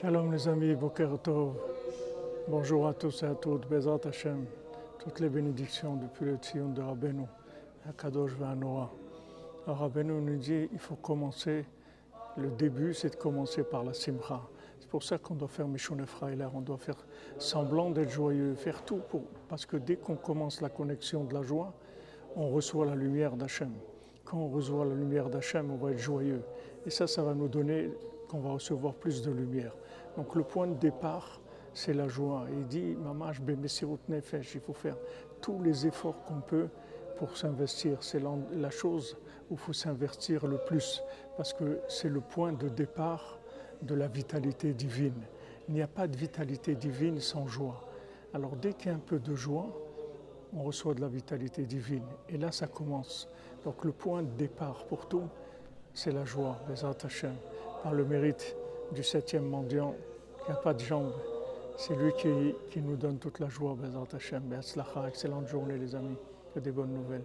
Shalom les amis, Boker Tov. Bonjour à tous et à toutes, Bezat Hashem. Toutes les bénédictions depuis le Tzion de Rabbeinu, Akadosh Noah. Alors Rabbeinu nous dit il faut commencer, le début c'est de commencer par la Simcha. C'est pour ça qu'on doit faire Mishon Efraïla, on doit faire semblant d'être joyeux, faire tout pour. Parce que dès qu'on commence la connexion de la joie, on reçoit la lumière d'Hachem. Quand on reçoit la lumière d'Hachem, on va être joyeux. Et ça, ça va nous donner qu'on va recevoir plus de lumière. Donc le point de départ, c'est la joie. il dit, Bemesirut Nefesh, il faut faire tous les efforts qu'on peut pour s'investir. C'est la chose où il faut s'investir le plus, parce que c'est le point de départ de la vitalité divine. Il n'y a pas de vitalité divine sans joie. Alors dès qu'il y a un peu de joie, on reçoit de la vitalité divine. Et là, ça commence. Donc le point de départ pour tout, c'est la joie, les Hashem, par le mérite du septième mendiant qui n'a pas de jambes. C'est lui qui, qui, nous donne toute la joie, Bezat Hashem. Excellente journée les amis, que des bonnes nouvelles.